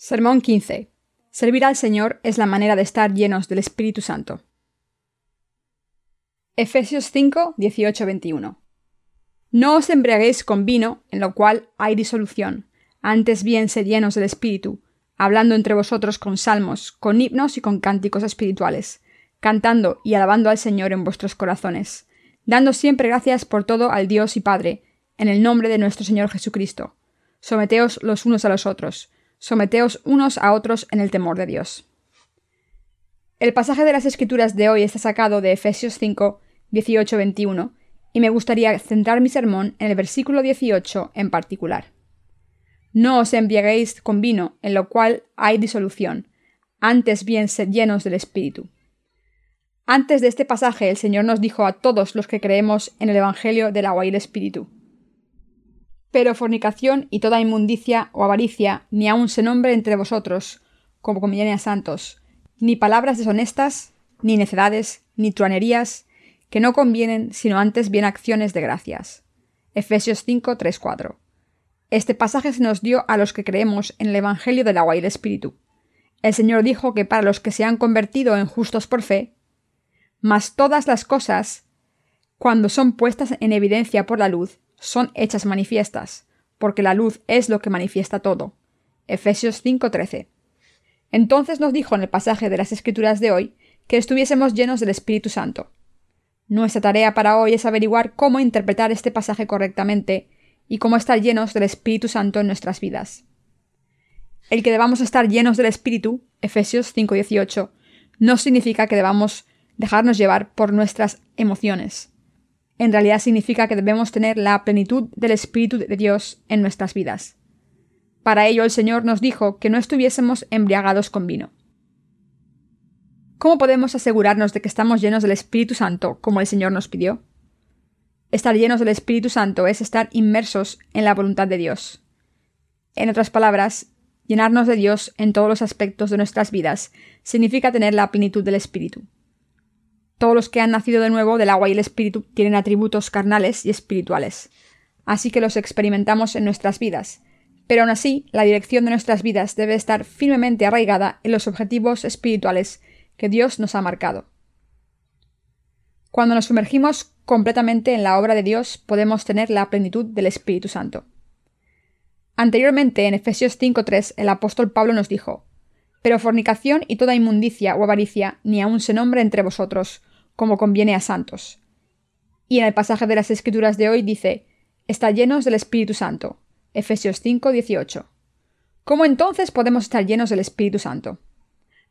Sermón 15. Servir al Señor es la manera de estar llenos del Espíritu Santo. Efesios 5, 18, 21. No os embriaguéis con vino, en lo cual hay disolución, antes bien sed llenos del Espíritu, hablando entre vosotros con salmos, con himnos y con cánticos espirituales, cantando y alabando al Señor en vuestros corazones, dando siempre gracias por todo al Dios y Padre, en el nombre de nuestro Señor Jesucristo. Someteos los unos a los otros, Someteos unos a otros en el temor de Dios. El pasaje de las Escrituras de hoy está sacado de Efesios 5, 18-21, y me gustaría centrar mi sermón en el versículo 18 en particular. No os embriaguéis con vino, en lo cual hay disolución, antes bien sed llenos del Espíritu. Antes de este pasaje el Señor nos dijo a todos los que creemos en el Evangelio del agua y el Espíritu, pero fornicación y toda inmundicia o avaricia ni aun se nombre entre vosotros, como conviene a santos, ni palabras deshonestas, ni necedades, ni truanerías, que no convienen, sino antes bien acciones de gracias. Efesios 5, 3, 4. Este pasaje se nos dio a los que creemos en el Evangelio del agua y el Espíritu. El Señor dijo que para los que se han convertido en justos por fe, mas todas las cosas, cuando son puestas en evidencia por la luz, son hechas manifiestas, porque la luz es lo que manifiesta todo. Efesios 5:13. Entonces nos dijo en el pasaje de las Escrituras de hoy que estuviésemos llenos del Espíritu Santo. Nuestra tarea para hoy es averiguar cómo interpretar este pasaje correctamente y cómo estar llenos del Espíritu Santo en nuestras vidas. El que debamos estar llenos del Espíritu, Efesios 5:18, no significa que debamos dejarnos llevar por nuestras emociones en realidad significa que debemos tener la plenitud del Espíritu de Dios en nuestras vidas. Para ello el Señor nos dijo que no estuviésemos embriagados con vino. ¿Cómo podemos asegurarnos de que estamos llenos del Espíritu Santo como el Señor nos pidió? Estar llenos del Espíritu Santo es estar inmersos en la voluntad de Dios. En otras palabras, llenarnos de Dios en todos los aspectos de nuestras vidas significa tener la plenitud del Espíritu. Todos los que han nacido de nuevo del agua y el espíritu tienen atributos carnales y espirituales, así que los experimentamos en nuestras vidas, pero aún así la dirección de nuestras vidas debe estar firmemente arraigada en los objetivos espirituales que Dios nos ha marcado. Cuando nos sumergimos completamente en la obra de Dios podemos tener la plenitud del Espíritu Santo. Anteriormente, en Efesios 5.3, el apóstol Pablo nos dijo, Pero fornicación y toda inmundicia o avaricia ni aun se nombre entre vosotros, como conviene a santos. Y en el pasaje de las Escrituras de hoy dice, está llenos del Espíritu Santo. Efesios 5, 18. ¿Cómo entonces podemos estar llenos del Espíritu Santo?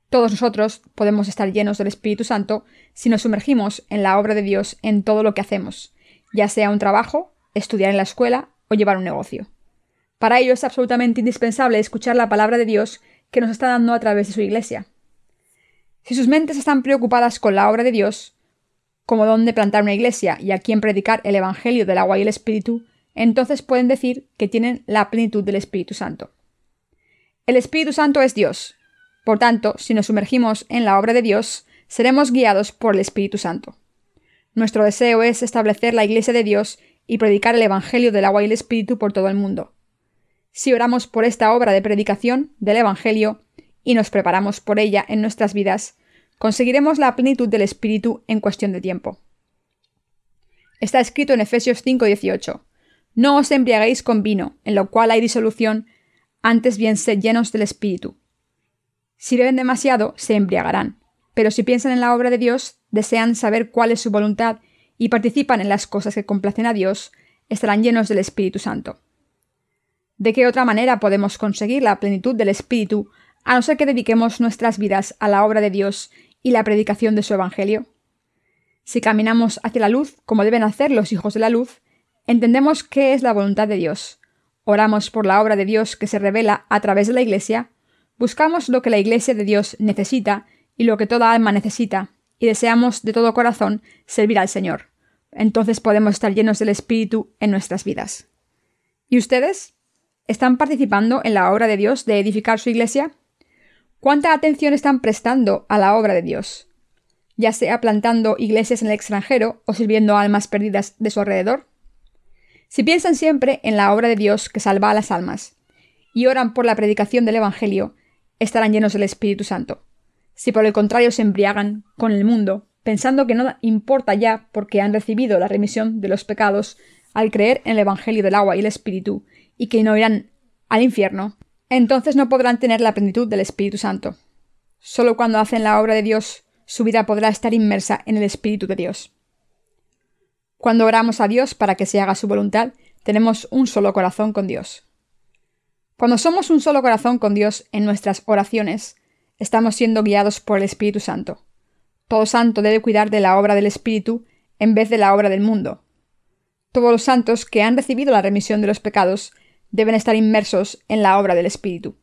Todos nosotros podemos estar llenos del Espíritu Santo si nos sumergimos en la obra de Dios en todo lo que hacemos, ya sea un trabajo, estudiar en la escuela o llevar un negocio. Para ello es absolutamente indispensable escuchar la palabra de Dios que nos está dando a través de su Iglesia. Si sus mentes están preocupadas con la obra de Dios, como dónde plantar una iglesia y a quién predicar el Evangelio del agua y el Espíritu, entonces pueden decir que tienen la plenitud del Espíritu Santo. El Espíritu Santo es Dios. Por tanto, si nos sumergimos en la obra de Dios, seremos guiados por el Espíritu Santo. Nuestro deseo es establecer la Iglesia de Dios y predicar el Evangelio del agua y el Espíritu por todo el mundo. Si oramos por esta obra de predicación del Evangelio y nos preparamos por ella en nuestras vidas, conseguiremos la plenitud del Espíritu en cuestión de tiempo. Está escrito en Efesios 5:18, No os embriaguéis con vino, en lo cual hay disolución, antes bien sed llenos del Espíritu. Si beben demasiado, se embriagarán, pero si piensan en la obra de Dios, desean saber cuál es su voluntad y participan en las cosas que complacen a Dios, estarán llenos del Espíritu Santo. ¿De qué otra manera podemos conseguir la plenitud del Espíritu a no ser que dediquemos nuestras vidas a la obra de Dios y la predicación de su Evangelio. Si caminamos hacia la luz, como deben hacer los hijos de la luz, entendemos qué es la voluntad de Dios, oramos por la obra de Dios que se revela a través de la Iglesia, buscamos lo que la Iglesia de Dios necesita y lo que toda alma necesita, y deseamos de todo corazón servir al Señor. Entonces podemos estar llenos del Espíritu en nuestras vidas. ¿Y ustedes? ¿Están participando en la obra de Dios de edificar su Iglesia? ¿Cuánta atención están prestando a la obra de Dios? Ya sea plantando iglesias en el extranjero o sirviendo a almas perdidas de su alrededor. Si piensan siempre en la obra de Dios que salva a las almas, y oran por la predicación del Evangelio, estarán llenos del Espíritu Santo. Si por el contrario se embriagan con el mundo, pensando que no importa ya porque han recibido la remisión de los pecados al creer en el Evangelio del agua y el Espíritu, y que no irán al infierno, entonces no podrán tener la plenitud del Espíritu Santo. Solo cuando hacen la obra de Dios, su vida podrá estar inmersa en el Espíritu de Dios. Cuando oramos a Dios para que se haga su voluntad, tenemos un solo corazón con Dios. Cuando somos un solo corazón con Dios en nuestras oraciones, estamos siendo guiados por el Espíritu Santo. Todo santo debe cuidar de la obra del Espíritu en vez de la obra del mundo. Todos los santos que han recibido la remisión de los pecados deben estar inmersos en la obra del Espíritu.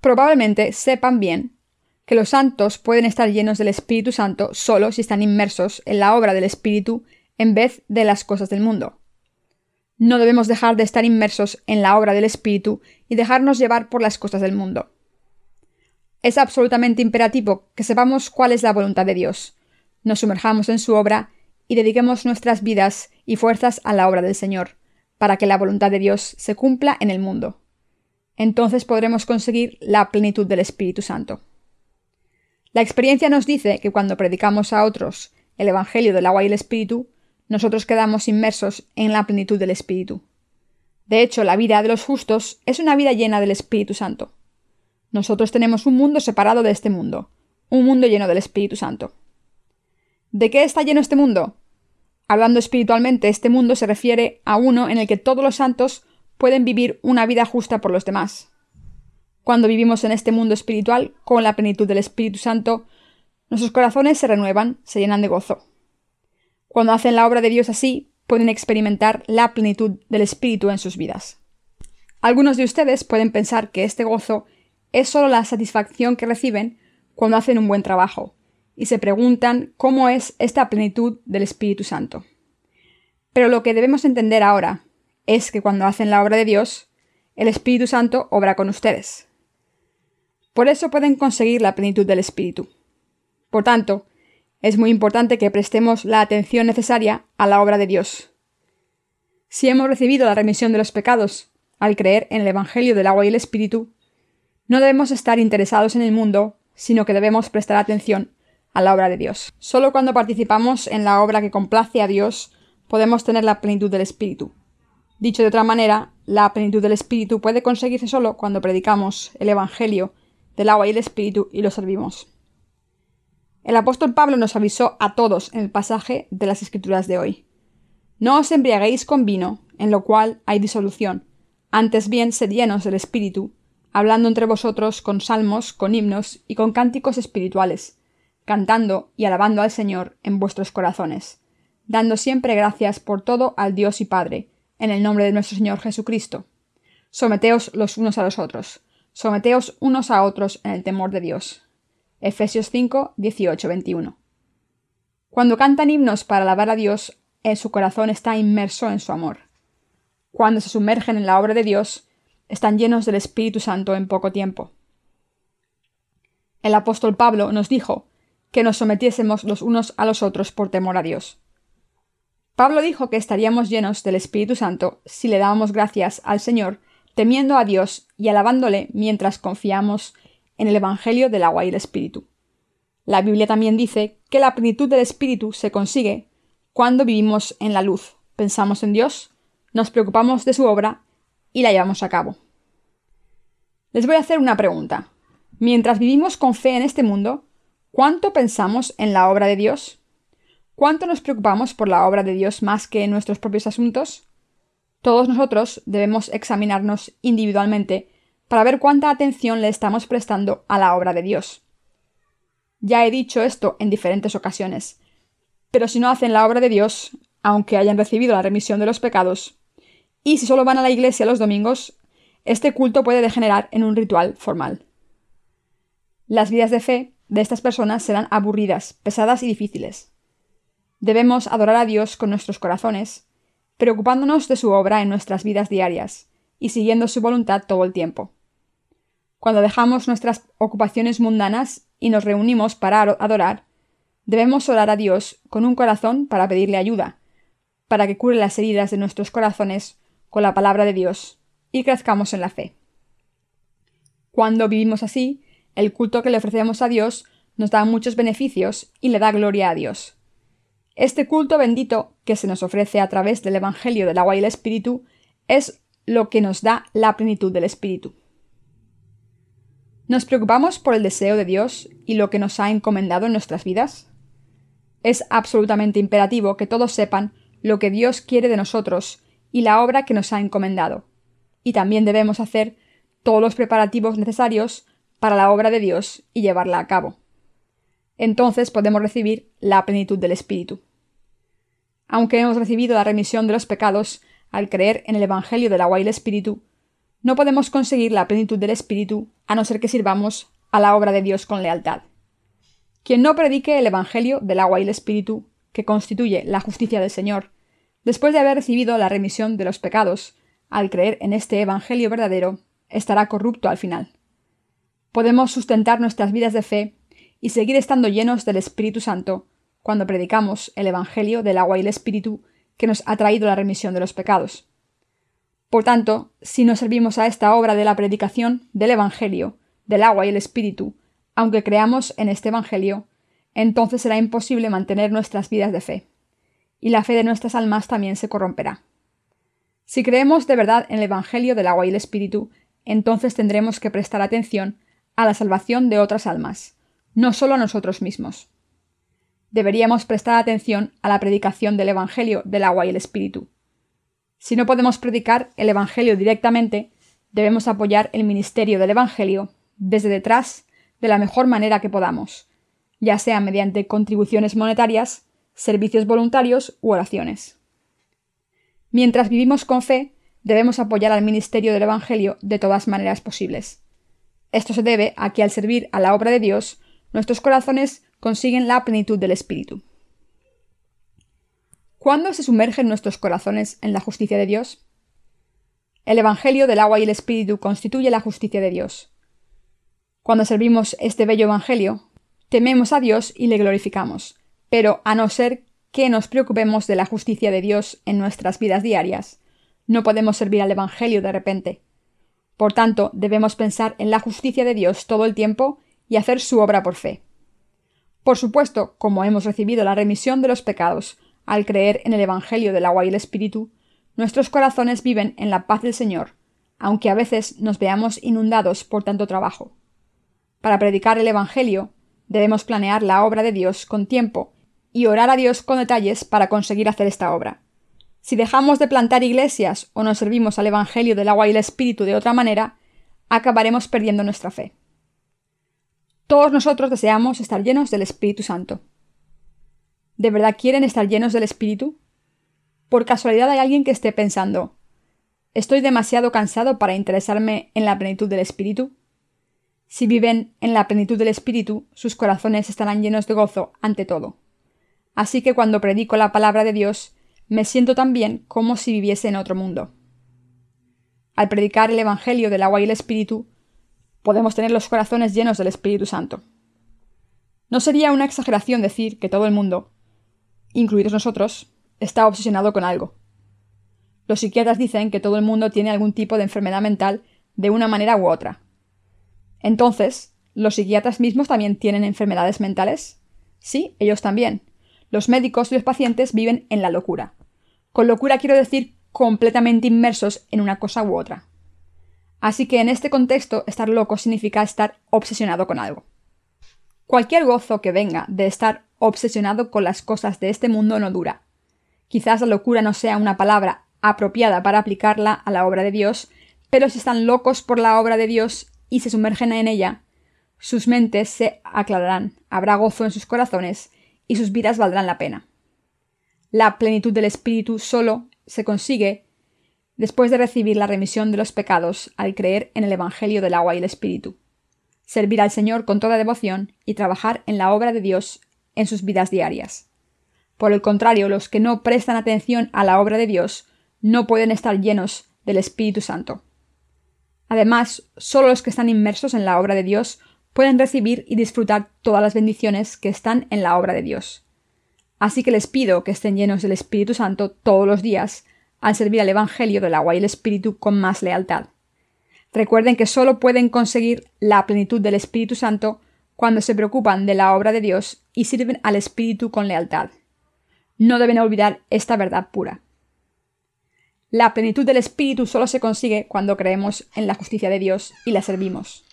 Probablemente sepan bien que los santos pueden estar llenos del Espíritu Santo solo si están inmersos en la obra del Espíritu en vez de las cosas del mundo. No debemos dejar de estar inmersos en la obra del Espíritu y dejarnos llevar por las cosas del mundo. Es absolutamente imperativo que sepamos cuál es la voluntad de Dios, nos sumerjamos en su obra y dediquemos nuestras vidas y fuerzas a la obra del Señor, para que la voluntad de Dios se cumpla en el mundo. Entonces podremos conseguir la plenitud del Espíritu Santo. La experiencia nos dice que cuando predicamos a otros el Evangelio del agua y el Espíritu, nosotros quedamos inmersos en la plenitud del Espíritu. De hecho, la vida de los justos es una vida llena del Espíritu Santo. Nosotros tenemos un mundo separado de este mundo, un mundo lleno del Espíritu Santo. ¿De qué está lleno este mundo? Hablando espiritualmente, este mundo se refiere a uno en el que todos los santos pueden vivir una vida justa por los demás. Cuando vivimos en este mundo espiritual, con la plenitud del Espíritu Santo, nuestros corazones se renuevan, se llenan de gozo. Cuando hacen la obra de Dios así, pueden experimentar la plenitud del Espíritu en sus vidas. Algunos de ustedes pueden pensar que este gozo es solo la satisfacción que reciben cuando hacen un buen trabajo, y se preguntan cómo es esta plenitud del Espíritu Santo. Pero lo que debemos entender ahora es que cuando hacen la obra de Dios, el Espíritu Santo obra con ustedes. Por eso pueden conseguir la plenitud del Espíritu. Por tanto, es muy importante que prestemos la atención necesaria a la obra de Dios. Si hemos recibido la remisión de los pecados al creer en el Evangelio del agua y el Espíritu, no debemos estar interesados en el mundo, sino que debemos prestar atención a la obra de Dios. Solo cuando participamos en la obra que complace a Dios podemos tener la plenitud del Espíritu. Dicho de otra manera, la plenitud del Espíritu puede conseguirse solo cuando predicamos el Evangelio del agua y el Espíritu y lo servimos. El apóstol Pablo nos avisó a todos en el pasaje de las Escrituras de hoy. No os embriaguéis con vino, en lo cual hay disolución, antes bien sed llenos del Espíritu, hablando entre vosotros con salmos, con himnos y con cánticos espirituales, cantando y alabando al Señor en vuestros corazones, dando siempre gracias por todo al Dios y Padre, en el nombre de nuestro Señor Jesucristo. Someteos los unos a los otros, someteos unos a otros en el temor de Dios. Efesios 5, 18, 21. Cuando cantan himnos para alabar a Dios, en su corazón está inmerso en su amor. Cuando se sumergen en la obra de Dios, están llenos del Espíritu Santo en poco tiempo. El apóstol Pablo nos dijo que nos sometiésemos los unos a los otros por temor a Dios. Pablo dijo que estaríamos llenos del Espíritu Santo si le dábamos gracias al Señor, temiendo a Dios y alabándole mientras confiamos en el Evangelio del agua y el Espíritu. La Biblia también dice que la plenitud del Espíritu se consigue cuando vivimos en la luz, pensamos en Dios, nos preocupamos de su obra y la llevamos a cabo. Les voy a hacer una pregunta. Mientras vivimos con fe en este mundo, ¿cuánto pensamos en la obra de Dios? ¿Cuánto nos preocupamos por la obra de Dios más que en nuestros propios asuntos? Todos nosotros debemos examinarnos individualmente para ver cuánta atención le estamos prestando a la obra de Dios. Ya he dicho esto en diferentes ocasiones, pero si no hacen la obra de Dios, aunque hayan recibido la remisión de los pecados, y si solo van a la iglesia los domingos, este culto puede degenerar en un ritual formal. Las vidas de fe de estas personas serán aburridas, pesadas y difíciles. Debemos adorar a Dios con nuestros corazones, preocupándonos de su obra en nuestras vidas diarias y siguiendo su voluntad todo el tiempo. Cuando dejamos nuestras ocupaciones mundanas y nos reunimos para adorar, debemos orar a Dios con un corazón para pedirle ayuda, para que cure las heridas de nuestros corazones con la palabra de Dios y crezcamos en la fe. Cuando vivimos así, el culto que le ofrecemos a Dios nos da muchos beneficios y le da gloria a Dios. Este culto bendito que se nos ofrece a través del Evangelio del agua y el Espíritu es lo que nos da la plenitud del Espíritu. ¿Nos preocupamos por el deseo de Dios y lo que nos ha encomendado en nuestras vidas? Es absolutamente imperativo que todos sepan lo que Dios quiere de nosotros y la obra que nos ha encomendado, y también debemos hacer todos los preparativos necesarios para la obra de Dios y llevarla a cabo. Entonces podemos recibir la plenitud del Espíritu. Aunque hemos recibido la remisión de los pecados al creer en el Evangelio del agua y el Espíritu, no podemos conseguir la plenitud del Espíritu a no ser que sirvamos a la obra de Dios con lealtad. Quien no predique el Evangelio del agua y el Espíritu, que constituye la justicia del Señor, después de haber recibido la remisión de los pecados, al creer en este Evangelio verdadero, estará corrupto al final. Podemos sustentar nuestras vidas de fe y seguir estando llenos del Espíritu Santo cuando predicamos el Evangelio del agua y el Espíritu que nos ha traído la remisión de los pecados. Por tanto, si no servimos a esta obra de la predicación del Evangelio, del agua y el Espíritu, aunque creamos en este Evangelio, entonces será imposible mantener nuestras vidas de fe, y la fe de nuestras almas también se corromperá. Si creemos de verdad en el Evangelio del agua y el Espíritu, entonces tendremos que prestar atención a la salvación de otras almas, no solo a nosotros mismos. Deberíamos prestar atención a la predicación del Evangelio del agua y el Espíritu. Si no podemos predicar el Evangelio directamente, debemos apoyar el ministerio del Evangelio desde detrás de la mejor manera que podamos, ya sea mediante contribuciones monetarias, servicios voluntarios u oraciones. Mientras vivimos con fe, debemos apoyar al ministerio del Evangelio de todas maneras posibles. Esto se debe a que al servir a la obra de Dios, nuestros corazones consiguen la plenitud del Espíritu. ¿Cuándo se sumergen nuestros corazones en la justicia de Dios? El Evangelio del agua y el Espíritu constituye la justicia de Dios. Cuando servimos este bello Evangelio, tememos a Dios y le glorificamos, pero a no ser que nos preocupemos de la justicia de Dios en nuestras vidas diarias, no podemos servir al Evangelio de repente. Por tanto, debemos pensar en la justicia de Dios todo el tiempo y hacer su obra por fe. Por supuesto, como hemos recibido la remisión de los pecados al creer en el Evangelio del agua y el Espíritu, nuestros corazones viven en la paz del Señor, aunque a veces nos veamos inundados por tanto trabajo. Para predicar el Evangelio, debemos planear la obra de Dios con tiempo y orar a Dios con detalles para conseguir hacer esta obra. Si dejamos de plantar iglesias o nos servimos al Evangelio del agua y el Espíritu de otra manera, acabaremos perdiendo nuestra fe. Todos nosotros deseamos estar llenos del Espíritu Santo. ¿De verdad quieren estar llenos del Espíritu? ¿Por casualidad hay alguien que esté pensando ¿Estoy demasiado cansado para interesarme en la plenitud del Espíritu? Si viven en la plenitud del Espíritu, sus corazones estarán llenos de gozo ante todo. Así que cuando predico la palabra de Dios, me siento tan bien como si viviese en otro mundo. Al predicar el Evangelio del agua y el Espíritu, podemos tener los corazones llenos del Espíritu Santo. No sería una exageración decir que todo el mundo, incluidos nosotros, está obsesionado con algo. Los psiquiatras dicen que todo el mundo tiene algún tipo de enfermedad mental de una manera u otra. Entonces, ¿los psiquiatras mismos también tienen enfermedades mentales? Sí, ellos también. Los médicos y los pacientes viven en la locura. Con locura quiero decir completamente inmersos en una cosa u otra. Así que en este contexto, estar loco significa estar obsesionado con algo. Cualquier gozo que venga de estar obsesionado con las cosas de este mundo no dura. Quizás la locura no sea una palabra apropiada para aplicarla a la obra de Dios, pero si están locos por la obra de Dios y se sumergen en ella, sus mentes se aclararán, habrá gozo en sus corazones y sus vidas valdrán la pena. La plenitud del Espíritu solo se consigue después de recibir la remisión de los pecados al creer en el Evangelio del agua y el Espíritu, servir al Señor con toda devoción y trabajar en la obra de Dios en sus vidas diarias. Por el contrario, los que no prestan atención a la obra de Dios no pueden estar llenos del Espíritu Santo. Además, solo los que están inmersos en la obra de Dios pueden recibir y disfrutar todas las bendiciones que están en la obra de Dios. Así que les pido que estén llenos del Espíritu Santo todos los días al servir al Evangelio del agua y el Espíritu con más lealtad. Recuerden que solo pueden conseguir la plenitud del Espíritu Santo cuando se preocupan de la obra de Dios y sirven al Espíritu con lealtad. No deben olvidar esta verdad pura. La plenitud del Espíritu solo se consigue cuando creemos en la justicia de Dios y la servimos.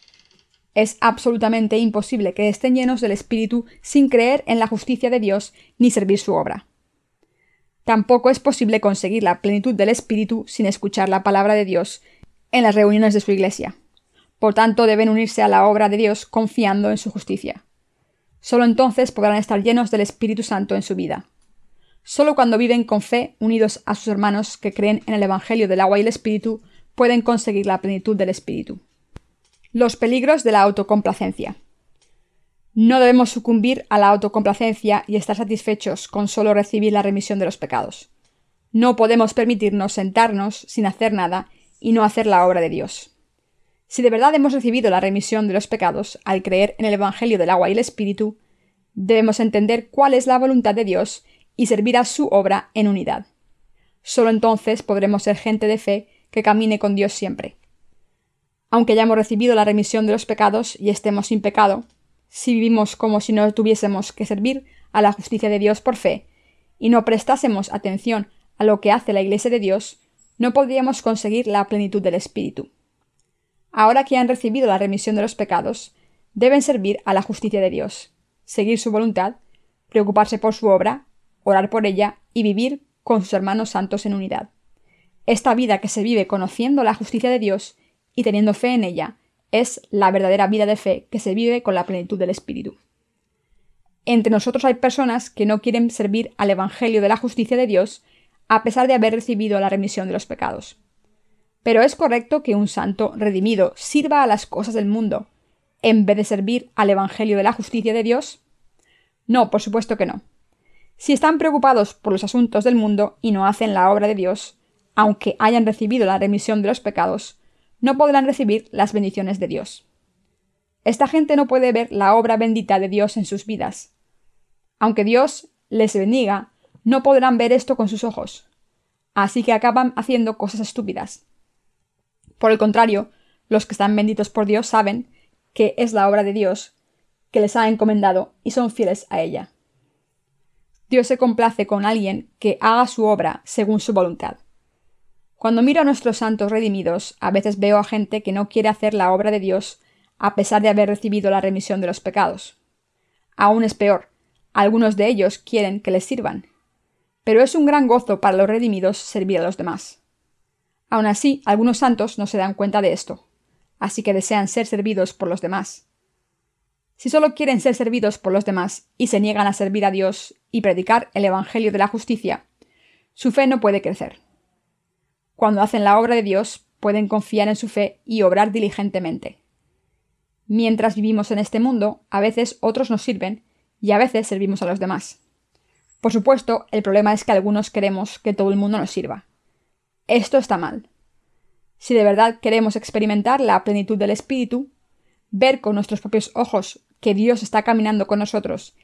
Es absolutamente imposible que estén llenos del Espíritu sin creer en la justicia de Dios ni servir su obra. Tampoco es posible conseguir la plenitud del Espíritu sin escuchar la palabra de Dios en las reuniones de su iglesia. Por tanto, deben unirse a la obra de Dios confiando en su justicia. Solo entonces podrán estar llenos del Espíritu Santo en su vida. Solo cuando viven con fe, unidos a sus hermanos que creen en el Evangelio del agua y el Espíritu, pueden conseguir la plenitud del Espíritu. Los peligros de la autocomplacencia. No debemos sucumbir a la autocomplacencia y estar satisfechos con solo recibir la remisión de los pecados. No podemos permitirnos sentarnos sin hacer nada y no hacer la obra de Dios. Si de verdad hemos recibido la remisión de los pecados al creer en el Evangelio del agua y el Espíritu, debemos entender cuál es la voluntad de Dios y servir a su obra en unidad. Solo entonces podremos ser gente de fe que camine con Dios siempre. Aunque hayamos recibido la remisión de los pecados y estemos sin pecado, si vivimos como si no tuviésemos que servir a la justicia de Dios por fe, y no prestásemos atención a lo que hace la Iglesia de Dios, no podríamos conseguir la plenitud del Espíritu. Ahora que han recibido la remisión de los pecados, deben servir a la justicia de Dios, seguir su voluntad, preocuparse por su obra orar por ella y vivir con sus hermanos santos en unidad. Esta vida que se vive conociendo la justicia de Dios y teniendo fe en ella es la verdadera vida de fe que se vive con la plenitud del Espíritu. Entre nosotros hay personas que no quieren servir al Evangelio de la justicia de Dios a pesar de haber recibido la remisión de los pecados. Pero es correcto que un santo redimido sirva a las cosas del mundo en vez de servir al Evangelio de la justicia de Dios? No, por supuesto que no. Si están preocupados por los asuntos del mundo y no hacen la obra de Dios, aunque hayan recibido la remisión de los pecados, no podrán recibir las bendiciones de Dios. Esta gente no puede ver la obra bendita de Dios en sus vidas. Aunque Dios les bendiga, no podrán ver esto con sus ojos. Así que acaban haciendo cosas estúpidas. Por el contrario, los que están benditos por Dios saben que es la obra de Dios que les ha encomendado y son fieles a ella. Dios se complace con alguien que haga su obra según su voluntad. Cuando miro a nuestros santos redimidos, a veces veo a gente que no quiere hacer la obra de Dios a pesar de haber recibido la remisión de los pecados. Aún es peor, algunos de ellos quieren que les sirvan. Pero es un gran gozo para los redimidos servir a los demás. Aún así, algunos santos no se dan cuenta de esto, así que desean ser servidos por los demás. Si solo quieren ser servidos por los demás y se niegan a servir a Dios y predicar el Evangelio de la justicia, su fe no puede crecer. Cuando hacen la obra de Dios, pueden confiar en su fe y obrar diligentemente. Mientras vivimos en este mundo, a veces otros nos sirven y a veces servimos a los demás. Por supuesto, el problema es que algunos queremos que todo el mundo nos sirva. Esto está mal. Si de verdad queremos experimentar la plenitud del Espíritu, ver con nuestros propios ojos que Dios está caminando con nosotros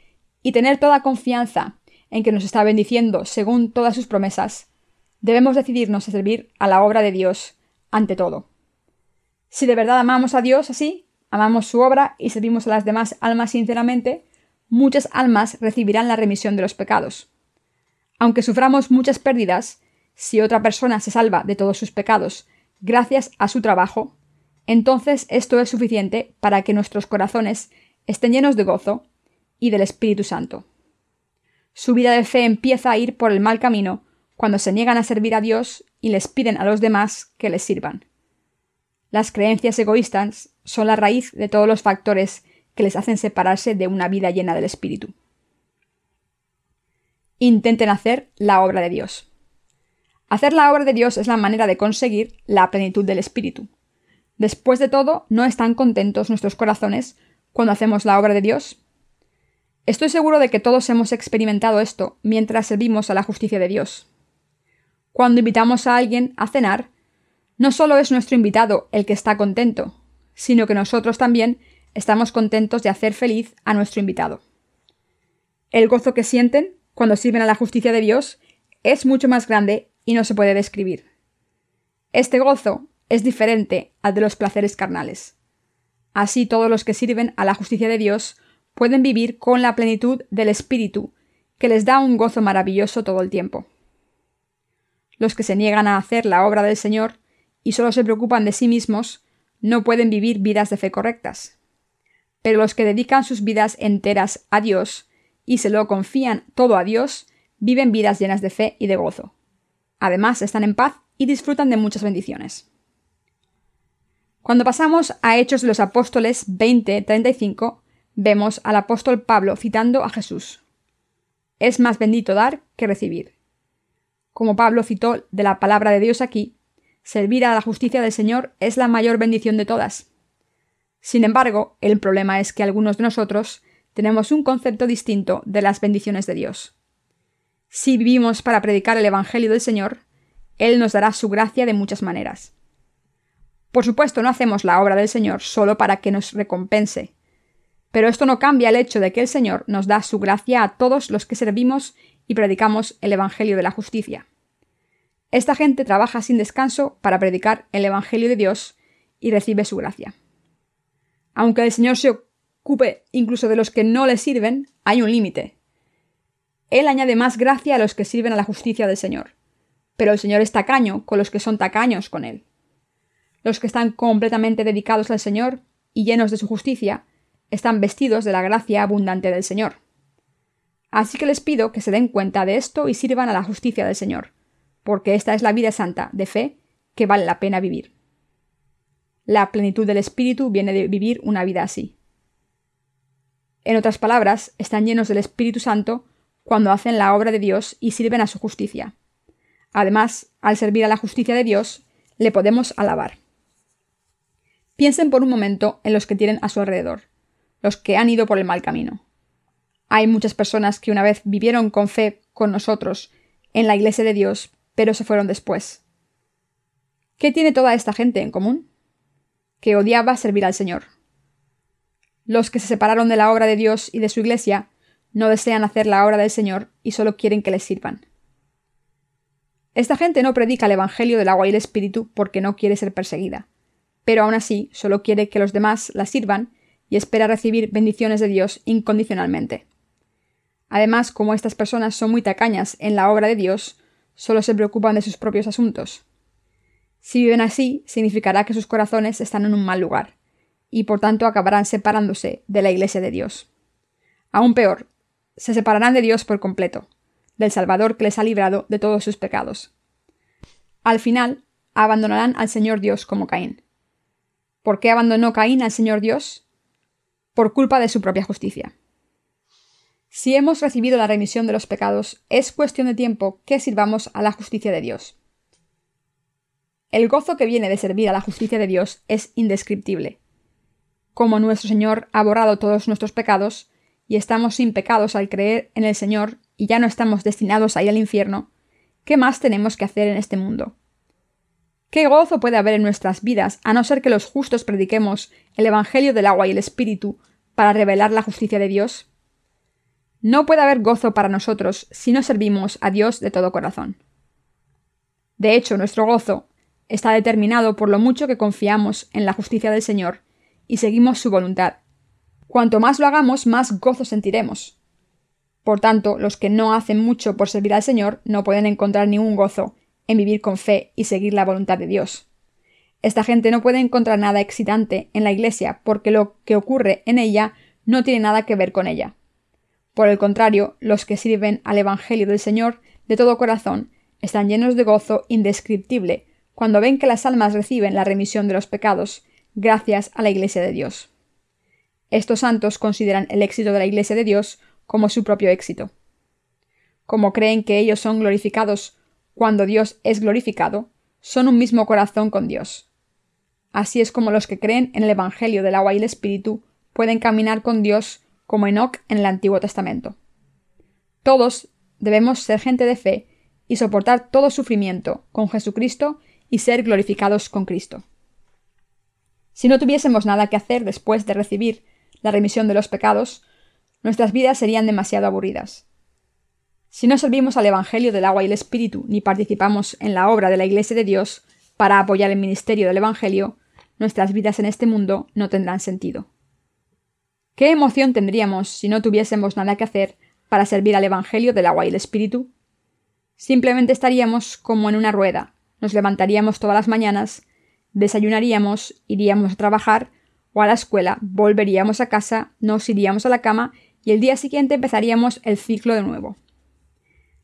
y tener toda confianza en que nos está bendiciendo según todas sus promesas, debemos decidirnos a servir a la obra de Dios ante todo. Si de verdad amamos a Dios así, amamos su obra y servimos a las demás almas sinceramente, muchas almas recibirán la remisión de los pecados. Aunque suframos muchas pérdidas, si otra persona se salva de todos sus pecados gracias a su trabajo, entonces esto es suficiente para que nuestros corazones estén llenos de gozo y del Espíritu Santo. Su vida de fe empieza a ir por el mal camino cuando se niegan a servir a Dios y les piden a los demás que les sirvan. Las creencias egoístas son la raíz de todos los factores que les hacen separarse de una vida llena del Espíritu. Intenten hacer la obra de Dios. Hacer la obra de Dios es la manera de conseguir la plenitud del Espíritu. Después de todo, ¿no están contentos nuestros corazones cuando hacemos la obra de Dios? Estoy seguro de que todos hemos experimentado esto mientras servimos a la justicia de Dios. Cuando invitamos a alguien a cenar, no solo es nuestro invitado el que está contento, sino que nosotros también estamos contentos de hacer feliz a nuestro invitado. El gozo que sienten cuando sirven a la justicia de Dios es mucho más grande y no se puede describir. Este gozo es diferente al de los placeres carnales. Así todos los que sirven a la justicia de Dios pueden vivir con la plenitud del Espíritu, que les da un gozo maravilloso todo el tiempo. Los que se niegan a hacer la obra del Señor y solo se preocupan de sí mismos, no pueden vivir vidas de fe correctas. Pero los que dedican sus vidas enteras a Dios y se lo confían todo a Dios, viven vidas llenas de fe y de gozo. Además, están en paz y disfrutan de muchas bendiciones. Cuando pasamos a Hechos de los Apóstoles 20-35, vemos al apóstol Pablo citando a Jesús. Es más bendito dar que recibir. Como Pablo citó de la palabra de Dios aquí, servir a la justicia del Señor es la mayor bendición de todas. Sin embargo, el problema es que algunos de nosotros tenemos un concepto distinto de las bendiciones de Dios. Si vivimos para predicar el Evangelio del Señor, Él nos dará su gracia de muchas maneras. Por supuesto, no hacemos la obra del Señor solo para que nos recompense. Pero esto no cambia el hecho de que el Señor nos da su gracia a todos los que servimos y predicamos el Evangelio de la justicia. Esta gente trabaja sin descanso para predicar el Evangelio de Dios y recibe su gracia. Aunque el Señor se ocupe incluso de los que no le sirven, hay un límite. Él añade más gracia a los que sirven a la justicia del Señor. Pero el Señor es tacaño con los que son tacaños con Él. Los que están completamente dedicados al Señor y llenos de su justicia, están vestidos de la gracia abundante del Señor. Así que les pido que se den cuenta de esto y sirvan a la justicia del Señor, porque esta es la vida santa, de fe, que vale la pena vivir. La plenitud del Espíritu viene de vivir una vida así. En otras palabras, están llenos del Espíritu Santo cuando hacen la obra de Dios y sirven a su justicia. Además, al servir a la justicia de Dios, le podemos alabar. Piensen por un momento en los que tienen a su alrededor, los que han ido por el mal camino. Hay muchas personas que una vez vivieron con fe con nosotros en la Iglesia de Dios, pero se fueron después. ¿Qué tiene toda esta gente en común? Que odiaba servir al Señor. Los que se separaron de la obra de Dios y de su Iglesia no desean hacer la obra del Señor y solo quieren que les sirvan. Esta gente no predica el Evangelio del agua y el Espíritu porque no quiere ser perseguida, pero aún así solo quiere que los demás la sirvan y espera recibir bendiciones de Dios incondicionalmente. Además, como estas personas son muy tacañas en la obra de Dios, solo se preocupan de sus propios asuntos. Si viven así, significará que sus corazones están en un mal lugar, y por tanto acabarán separándose de la Iglesia de Dios. Aún peor, se separarán de Dios por completo, del Salvador que les ha librado de todos sus pecados. Al final, abandonarán al Señor Dios como Caín. ¿Por qué abandonó Caín al Señor Dios? Por culpa de su propia justicia. Si hemos recibido la remisión de los pecados, es cuestión de tiempo que sirvamos a la justicia de Dios. El gozo que viene de servir a la justicia de Dios es indescriptible. Como nuestro Señor ha borrado todos nuestros pecados, y estamos sin pecados al creer en el Señor y ya no estamos destinados a ir al infierno, ¿qué más tenemos que hacer en este mundo? ¿Qué gozo puede haber en nuestras vidas a no ser que los justos prediquemos el Evangelio del agua y el Espíritu para revelar la justicia de Dios? No puede haber gozo para nosotros si no servimos a Dios de todo corazón. De hecho, nuestro gozo está determinado por lo mucho que confiamos en la justicia del Señor y seguimos su voluntad. Cuanto más lo hagamos, más gozo sentiremos. Por tanto, los que no hacen mucho por servir al Señor no pueden encontrar ningún gozo en vivir con fe y seguir la voluntad de Dios. Esta gente no puede encontrar nada excitante en la Iglesia porque lo que ocurre en ella no tiene nada que ver con ella. Por el contrario, los que sirven al Evangelio del Señor de todo corazón están llenos de gozo indescriptible cuando ven que las almas reciben la remisión de los pecados gracias a la Iglesia de Dios. Estos santos consideran el éxito de la Iglesia de Dios como su propio éxito. Como creen que ellos son glorificados cuando Dios es glorificado, son un mismo corazón con Dios. Así es como los que creen en el Evangelio del agua y el Espíritu pueden caminar con Dios como Enoch en el Antiguo Testamento. Todos debemos ser gente de fe y soportar todo sufrimiento con Jesucristo y ser glorificados con Cristo. Si no tuviésemos nada que hacer después de recibir la remisión de los pecados, nuestras vidas serían demasiado aburridas. Si no servimos al Evangelio del agua y el Espíritu ni participamos en la obra de la Iglesia de Dios, para apoyar el ministerio del Evangelio, nuestras vidas en este mundo no tendrán sentido. ¿Qué emoción tendríamos si no tuviésemos nada que hacer para servir al Evangelio del agua y el Espíritu? Simplemente estaríamos como en una rueda, nos levantaríamos todas las mañanas, desayunaríamos, iríamos a trabajar o a la escuela, volveríamos a casa, nos iríamos a la cama y el día siguiente empezaríamos el ciclo de nuevo.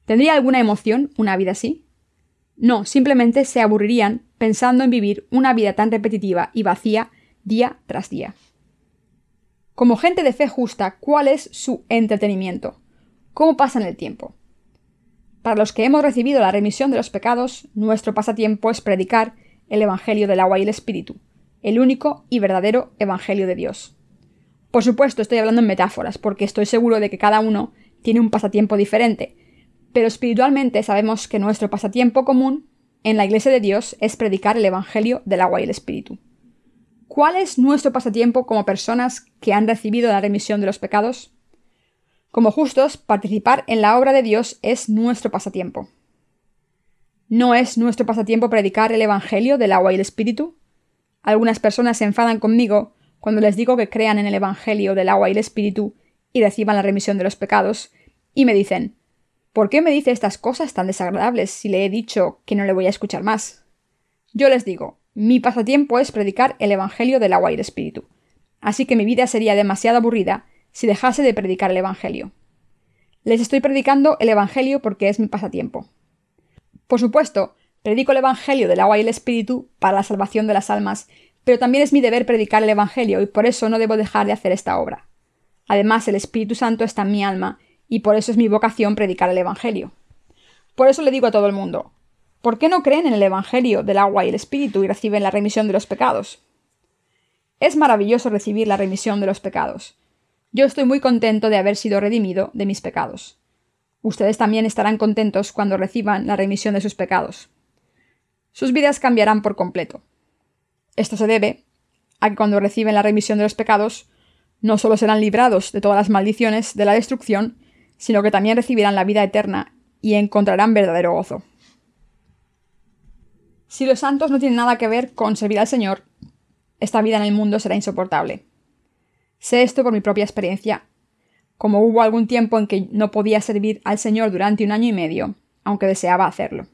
¿Tendría alguna emoción una vida así? No, simplemente se aburrirían pensando en vivir una vida tan repetitiva y vacía día tras día. Como gente de fe justa, ¿cuál es su entretenimiento? ¿Cómo pasan el tiempo? Para los que hemos recibido la remisión de los pecados, nuestro pasatiempo es predicar el Evangelio del agua y el Espíritu, el único y verdadero Evangelio de Dios. Por supuesto, estoy hablando en metáforas, porque estoy seguro de que cada uno tiene un pasatiempo diferente, pero espiritualmente sabemos que nuestro pasatiempo común en la Iglesia de Dios es predicar el Evangelio del agua y el Espíritu. ¿Cuál es nuestro pasatiempo como personas que han recibido la remisión de los pecados? Como justos, participar en la obra de Dios es nuestro pasatiempo. ¿No es nuestro pasatiempo predicar el Evangelio del agua y el Espíritu? Algunas personas se enfadan conmigo cuando les digo que crean en el Evangelio del agua y el Espíritu y reciban la remisión de los pecados, y me dicen ¿Por qué me dice estas cosas tan desagradables si le he dicho que no le voy a escuchar más? Yo les digo, mi pasatiempo es predicar el Evangelio del agua y el Espíritu, así que mi vida sería demasiado aburrida si dejase de predicar el Evangelio. Les estoy predicando el Evangelio porque es mi pasatiempo. Por supuesto, predico el Evangelio del agua y el Espíritu para la salvación de las almas, pero también es mi deber predicar el Evangelio y por eso no debo dejar de hacer esta obra. Además, el Espíritu Santo está en mi alma y por eso es mi vocación predicar el Evangelio. Por eso le digo a todo el mundo, ¿por qué no creen en el Evangelio del agua y el Espíritu y reciben la remisión de los pecados? Es maravilloso recibir la remisión de los pecados. Yo estoy muy contento de haber sido redimido de mis pecados. Ustedes también estarán contentos cuando reciban la remisión de sus pecados. Sus vidas cambiarán por completo. Esto se debe a que cuando reciben la remisión de los pecados, no solo serán librados de todas las maldiciones de la destrucción, sino que también recibirán la vida eterna y encontrarán verdadero gozo. Si los santos no tienen nada que ver con servir al Señor, esta vida en el mundo será insoportable. Sé esto por mi propia experiencia, como hubo algún tiempo en que no podía servir al Señor durante un año y medio, aunque deseaba hacerlo.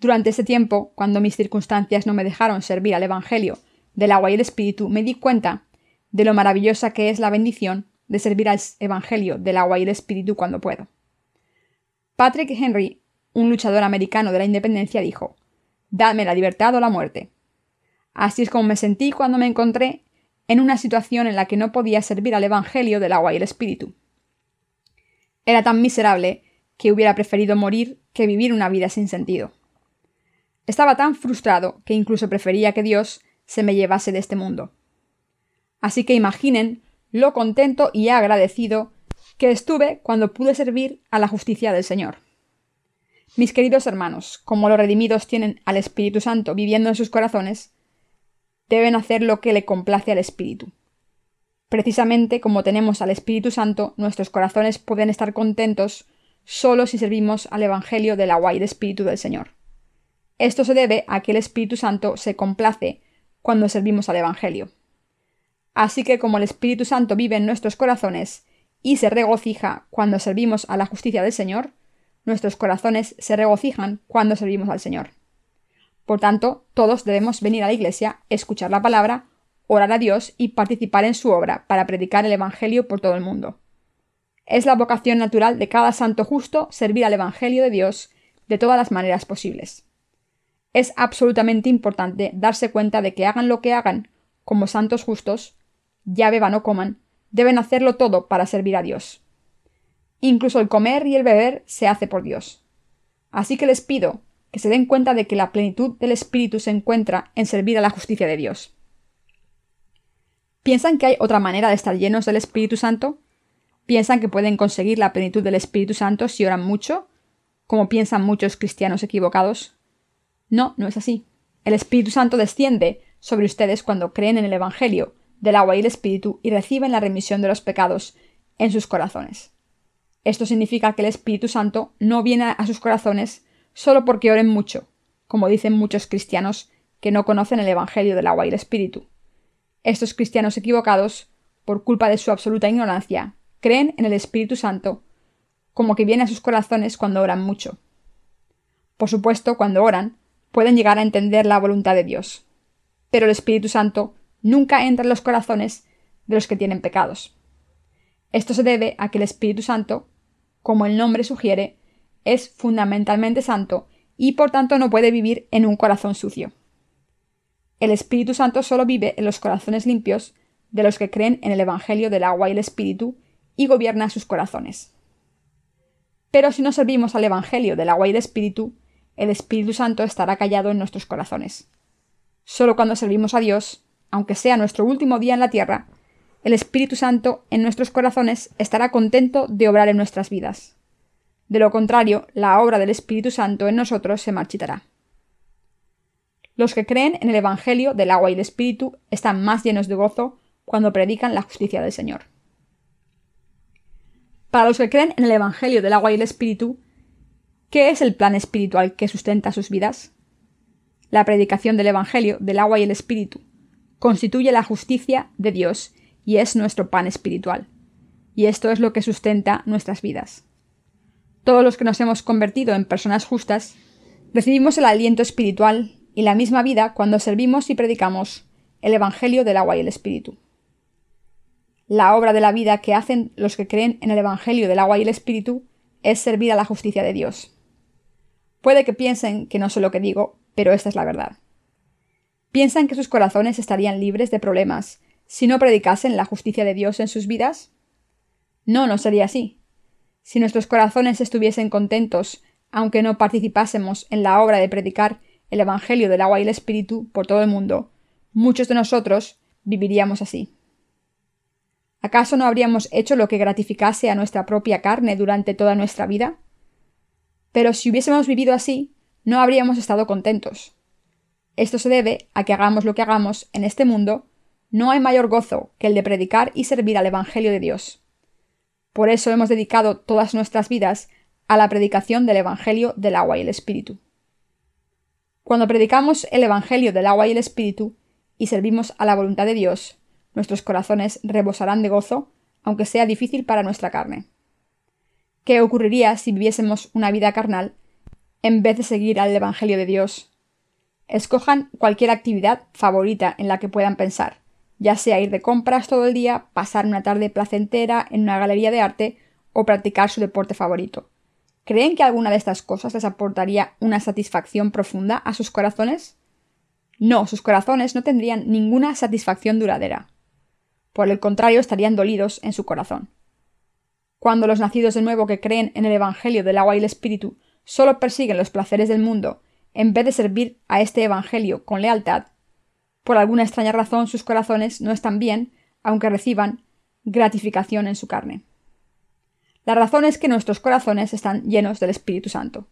Durante ese tiempo, cuando mis circunstancias no me dejaron servir al Evangelio del agua y el Espíritu, me di cuenta de lo maravillosa que es la bendición de servir al Evangelio del agua y el Espíritu cuando puedo. Patrick Henry, un luchador americano de la independencia, dijo Dame la libertad o la muerte. Así es como me sentí cuando me encontré en una situación en la que no podía servir al Evangelio del agua y el Espíritu. Era tan miserable que hubiera preferido morir que vivir una vida sin sentido. Estaba tan frustrado que incluso prefería que Dios se me llevase de este mundo. Así que imaginen lo contento y agradecido que estuve cuando pude servir a la justicia del Señor. Mis queridos hermanos, como los redimidos tienen al Espíritu Santo viviendo en sus corazones, deben hacer lo que le complace al Espíritu. Precisamente como tenemos al Espíritu Santo, nuestros corazones pueden estar contentos solo si servimos al Evangelio del agua y del Espíritu del Señor. Esto se debe a que el Espíritu Santo se complace cuando servimos al Evangelio. Así que como el Espíritu Santo vive en nuestros corazones y se regocija cuando servimos a la justicia del Señor, nuestros corazones se regocijan cuando servimos al Señor. Por tanto, todos debemos venir a la Iglesia, escuchar la palabra, orar a Dios y participar en su obra para predicar el Evangelio por todo el mundo. Es la vocación natural de cada santo justo servir al Evangelio de Dios de todas las maneras posibles. Es absolutamente importante darse cuenta de que hagan lo que hagan, como santos justos, ya beban o coman, deben hacerlo todo para servir a Dios. Incluso el comer y el beber se hace por Dios. Así que les pido que se den cuenta de que la plenitud del Espíritu se encuentra en servir a la justicia de Dios. ¿Piensan que hay otra manera de estar llenos del Espíritu Santo? ¿Piensan que pueden conseguir la plenitud del Espíritu Santo si oran mucho? como piensan muchos cristianos equivocados. No, no es así. El Espíritu Santo desciende sobre ustedes cuando creen en el Evangelio del agua y el Espíritu y reciben la remisión de los pecados en sus corazones. Esto significa que el Espíritu Santo no viene a sus corazones solo porque oren mucho, como dicen muchos cristianos que no conocen el Evangelio del agua y el Espíritu. Estos cristianos equivocados, por culpa de su absoluta ignorancia, creen en el Espíritu Santo como que viene a sus corazones cuando oran mucho. Por supuesto, cuando oran, pueden llegar a entender la voluntad de Dios. Pero el Espíritu Santo nunca entra en los corazones de los que tienen pecados. Esto se debe a que el Espíritu Santo, como el nombre sugiere, es fundamentalmente santo y por tanto no puede vivir en un corazón sucio. El Espíritu Santo solo vive en los corazones limpios de los que creen en el Evangelio del agua y el Espíritu y gobierna sus corazones. Pero si no servimos al Evangelio del agua y el Espíritu, el Espíritu Santo estará callado en nuestros corazones. Solo cuando servimos a Dios, aunque sea nuestro último día en la tierra, el Espíritu Santo en nuestros corazones estará contento de obrar en nuestras vidas. De lo contrario, la obra del Espíritu Santo en nosotros se marchitará. Los que creen en el Evangelio del agua y el Espíritu están más llenos de gozo cuando predican la justicia del Señor. Para los que creen en el Evangelio del agua y el Espíritu, ¿qué es el plan espiritual que sustenta sus vidas? La predicación del Evangelio del agua y el Espíritu constituye la justicia de Dios y es nuestro pan espiritual. Y esto es lo que sustenta nuestras vidas. Todos los que nos hemos convertido en personas justas, recibimos el aliento espiritual y la misma vida cuando servimos y predicamos el Evangelio del agua y el Espíritu. La obra de la vida que hacen los que creen en el Evangelio del agua y el Espíritu es servir a la justicia de Dios. Puede que piensen que no sé lo que digo, pero esta es la verdad. ¿Piensan que sus corazones estarían libres de problemas si no predicasen la justicia de Dios en sus vidas? No, no sería así. Si nuestros corazones estuviesen contentos, aunque no participásemos en la obra de predicar el Evangelio del agua y el Espíritu por todo el mundo, muchos de nosotros viviríamos así. ¿Acaso no habríamos hecho lo que gratificase a nuestra propia carne durante toda nuestra vida? Pero si hubiésemos vivido así, no habríamos estado contentos. Esto se debe a que hagamos lo que hagamos en este mundo, no hay mayor gozo que el de predicar y servir al Evangelio de Dios. Por eso hemos dedicado todas nuestras vidas a la predicación del Evangelio del agua y el Espíritu. Cuando predicamos el Evangelio del agua y el Espíritu y servimos a la voluntad de Dios, nuestros corazones rebosarán de gozo, aunque sea difícil para nuestra carne. ¿Qué ocurriría si viviésemos una vida carnal en vez de seguir al Evangelio de Dios? Escojan cualquier actividad favorita en la que puedan pensar ya sea ir de compras todo el día, pasar una tarde placentera en una galería de arte o practicar su deporte favorito. ¿Creen que alguna de estas cosas les aportaría una satisfacción profunda a sus corazones? No, sus corazones no tendrían ninguna satisfacción duradera. Por el contrario, estarían dolidos en su corazón. Cuando los nacidos de nuevo que creen en el Evangelio del agua y el Espíritu solo persiguen los placeres del mundo, en vez de servir a este Evangelio con lealtad, por alguna extraña razón sus corazones no están bien, aunque reciban gratificación en su carne. La razón es que nuestros corazones están llenos del Espíritu Santo.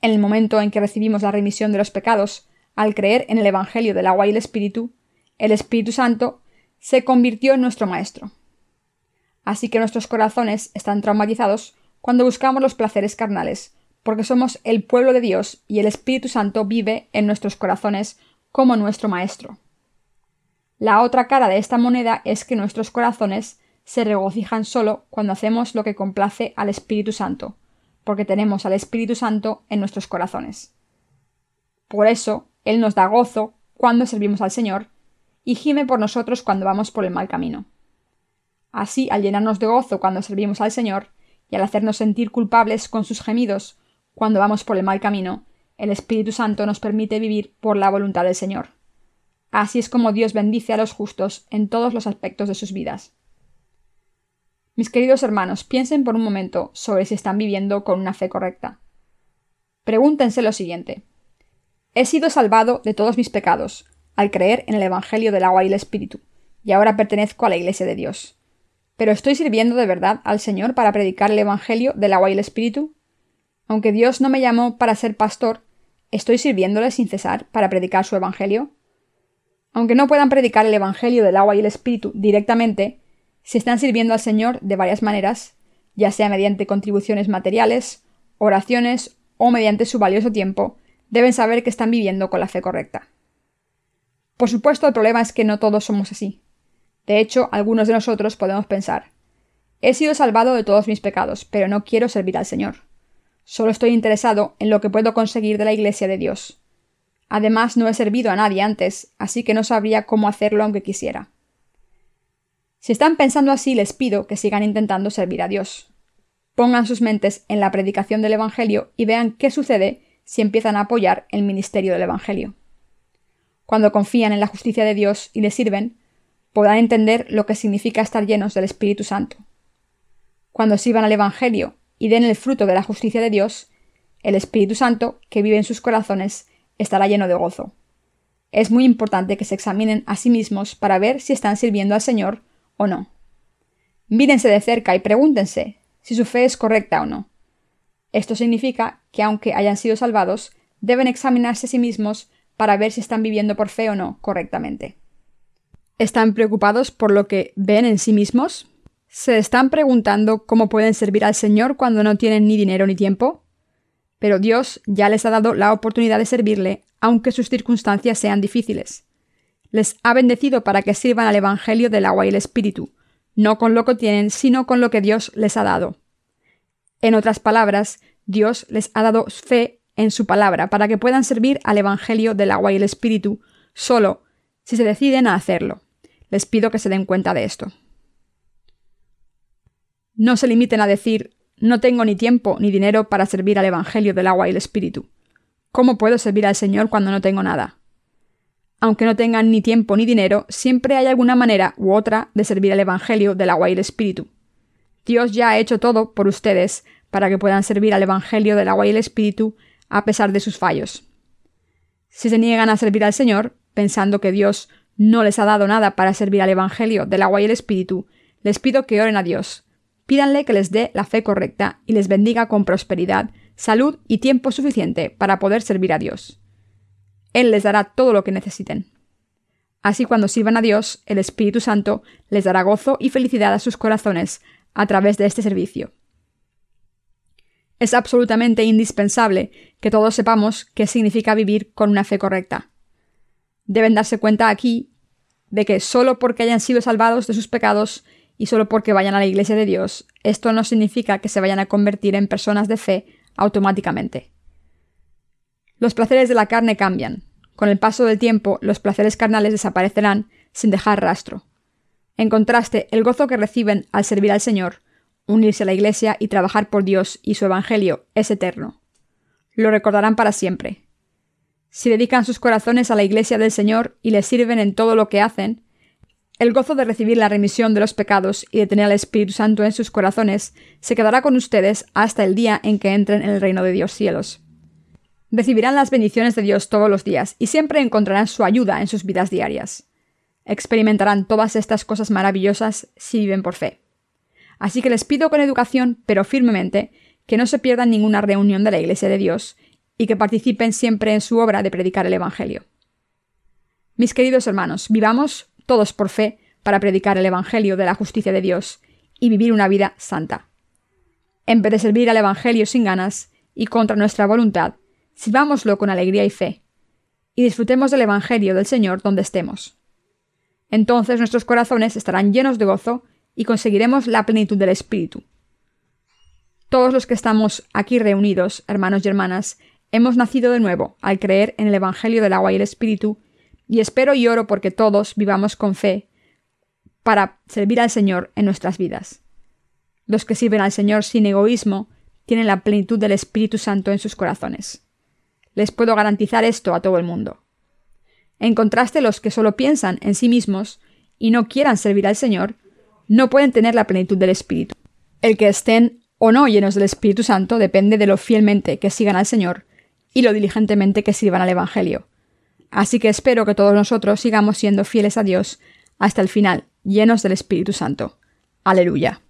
En el momento en que recibimos la remisión de los pecados, al creer en el Evangelio del agua y el Espíritu, el Espíritu Santo se convirtió en nuestro Maestro. Así que nuestros corazones están traumatizados cuando buscamos los placeres carnales, porque somos el pueblo de Dios y el Espíritu Santo vive en nuestros corazones como nuestro Maestro. La otra cara de esta moneda es que nuestros corazones se regocijan solo cuando hacemos lo que complace al Espíritu Santo, porque tenemos al Espíritu Santo en nuestros corazones. Por eso, Él nos da gozo cuando servimos al Señor y gime por nosotros cuando vamos por el mal camino. Así, al llenarnos de gozo cuando servimos al Señor, y al hacernos sentir culpables con sus gemidos cuando vamos por el mal camino, el Espíritu Santo nos permite vivir por la voluntad del Señor. Así es como Dios bendice a los justos en todos los aspectos de sus vidas. Mis queridos hermanos, piensen por un momento sobre si están viviendo con una fe correcta. Pregúntense lo siguiente. He sido salvado de todos mis pecados al creer en el Evangelio del agua y el Espíritu, y ahora pertenezco a la Iglesia de Dios. ¿Pero estoy sirviendo de verdad al Señor para predicar el Evangelio del agua y el Espíritu? Aunque Dios no me llamó para ser pastor, ¿Estoy sirviéndole sin cesar para predicar su Evangelio? Aunque no puedan predicar el Evangelio del agua y el Espíritu directamente, si están sirviendo al Señor de varias maneras, ya sea mediante contribuciones materiales, oraciones o mediante su valioso tiempo, deben saber que están viviendo con la fe correcta. Por supuesto, el problema es que no todos somos así. De hecho, algunos de nosotros podemos pensar He sido salvado de todos mis pecados, pero no quiero servir al Señor. Solo estoy interesado en lo que puedo conseguir de la Iglesia de Dios. Además, no he servido a nadie antes, así que no sabría cómo hacerlo aunque quisiera. Si están pensando así, les pido que sigan intentando servir a Dios. Pongan sus mentes en la predicación del Evangelio y vean qué sucede si empiezan a apoyar el ministerio del Evangelio. Cuando confían en la justicia de Dios y le sirven, podrán entender lo que significa estar llenos del Espíritu Santo. Cuando sirvan al Evangelio y den el fruto de la justicia de Dios, el Espíritu Santo, que vive en sus corazones, estará lleno de gozo. Es muy importante que se examinen a sí mismos para ver si están sirviendo al Señor o no. Mírense de cerca y pregúntense si su fe es correcta o no. Esto significa que aunque hayan sido salvados, deben examinarse a sí mismos para ver si están viviendo por fe o no correctamente. ¿Están preocupados por lo que ven en sí mismos? ¿Se están preguntando cómo pueden servir al Señor cuando no tienen ni dinero ni tiempo? Pero Dios ya les ha dado la oportunidad de servirle, aunque sus circunstancias sean difíciles. Les ha bendecido para que sirvan al Evangelio del agua y el Espíritu, no con lo que tienen, sino con lo que Dios les ha dado. En otras palabras, Dios les ha dado fe en su palabra para que puedan servir al Evangelio del agua y el Espíritu solo si se deciden a hacerlo. Les pido que se den cuenta de esto. No se limiten a decir no tengo ni tiempo ni dinero para servir al Evangelio del agua y el Espíritu. ¿Cómo puedo servir al Señor cuando no tengo nada? Aunque no tengan ni tiempo ni dinero, siempre hay alguna manera u otra de servir al Evangelio del agua y el Espíritu. Dios ya ha hecho todo por ustedes para que puedan servir al Evangelio del agua y el Espíritu a pesar de sus fallos. Si se niegan a servir al Señor, pensando que Dios no les ha dado nada para servir al Evangelio del agua y el Espíritu, les pido que oren a Dios, Pídanle que les dé la fe correcta y les bendiga con prosperidad, salud y tiempo suficiente para poder servir a Dios. Él les dará todo lo que necesiten. Así cuando sirvan a Dios, el Espíritu Santo les dará gozo y felicidad a sus corazones a través de este servicio. Es absolutamente indispensable que todos sepamos qué significa vivir con una fe correcta. Deben darse cuenta aquí de que solo porque hayan sido salvados de sus pecados y solo porque vayan a la Iglesia de Dios, esto no significa que se vayan a convertir en personas de fe automáticamente. Los placeres de la carne cambian. Con el paso del tiempo, los placeres carnales desaparecerán sin dejar rastro. En contraste, el gozo que reciben al servir al Señor, unirse a la Iglesia y trabajar por Dios y su Evangelio es eterno. Lo recordarán para siempre. Si dedican sus corazones a la Iglesia del Señor y le sirven en todo lo que hacen, el gozo de recibir la remisión de los pecados y de tener al Espíritu Santo en sus corazones se quedará con ustedes hasta el día en que entren en el reino de Dios cielos. Recibirán las bendiciones de Dios todos los días y siempre encontrarán su ayuda en sus vidas diarias. Experimentarán todas estas cosas maravillosas si viven por fe. Así que les pido con educación, pero firmemente, que no se pierdan ninguna reunión de la Iglesia de Dios y que participen siempre en su obra de predicar el Evangelio. Mis queridos hermanos, vivamos todos por fe, para predicar el Evangelio de la justicia de Dios y vivir una vida santa. En vez de servir al Evangelio sin ganas y contra nuestra voluntad, sirvámoslo con alegría y fe, y disfrutemos del Evangelio del Señor donde estemos. Entonces nuestros corazones estarán llenos de gozo y conseguiremos la plenitud del Espíritu. Todos los que estamos aquí reunidos, hermanos y hermanas, hemos nacido de nuevo al creer en el Evangelio del agua y el Espíritu y espero y oro porque todos vivamos con fe para servir al Señor en nuestras vidas. Los que sirven al Señor sin egoísmo tienen la plenitud del Espíritu Santo en sus corazones. Les puedo garantizar esto a todo el mundo. En contraste, los que solo piensan en sí mismos y no quieran servir al Señor, no pueden tener la plenitud del Espíritu. El que estén o no llenos del Espíritu Santo depende de lo fielmente que sigan al Señor y lo diligentemente que sirvan al Evangelio. Así que espero que todos nosotros sigamos siendo fieles a Dios hasta el final, llenos del Espíritu Santo. Aleluya.